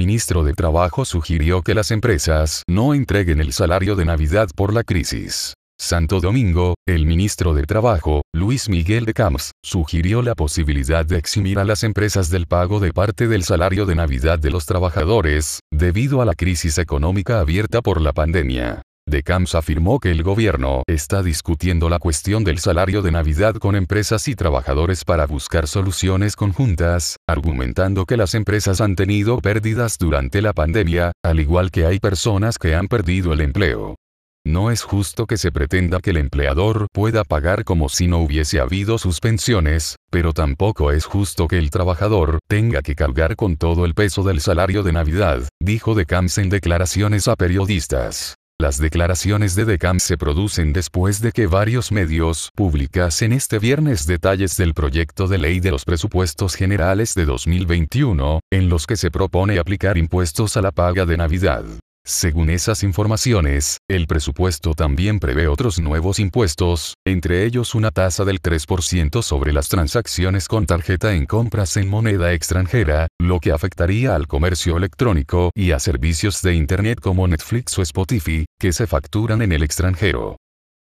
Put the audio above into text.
ministro de Trabajo sugirió que las empresas no entreguen el salario de Navidad por la crisis. Santo Domingo, el ministro de Trabajo, Luis Miguel de Camps, sugirió la posibilidad de eximir a las empresas del pago de parte del salario de Navidad de los trabajadores, debido a la crisis económica abierta por la pandemia. De Camps afirmó que el gobierno está discutiendo la cuestión del salario de Navidad con empresas y trabajadores para buscar soluciones conjuntas, argumentando que las empresas han tenido pérdidas durante la pandemia, al igual que hay personas que han perdido el empleo. No es justo que se pretenda que el empleador pueda pagar como si no hubiese habido suspensiones, pero tampoco es justo que el trabajador tenga que cargar con todo el peso del salario de Navidad, dijo De Camps en declaraciones a periodistas. Las declaraciones de Decamps se producen después de que varios medios publicasen este viernes detalles del proyecto de ley de los presupuestos generales de 2021, en los que se propone aplicar impuestos a la paga de Navidad. Según esas informaciones, el presupuesto también prevé otros nuevos impuestos, entre ellos una tasa del 3% sobre las transacciones con tarjeta en compras en moneda extranjera, lo que afectaría al comercio electrónico y a servicios de Internet como Netflix o Spotify, que se facturan en el extranjero.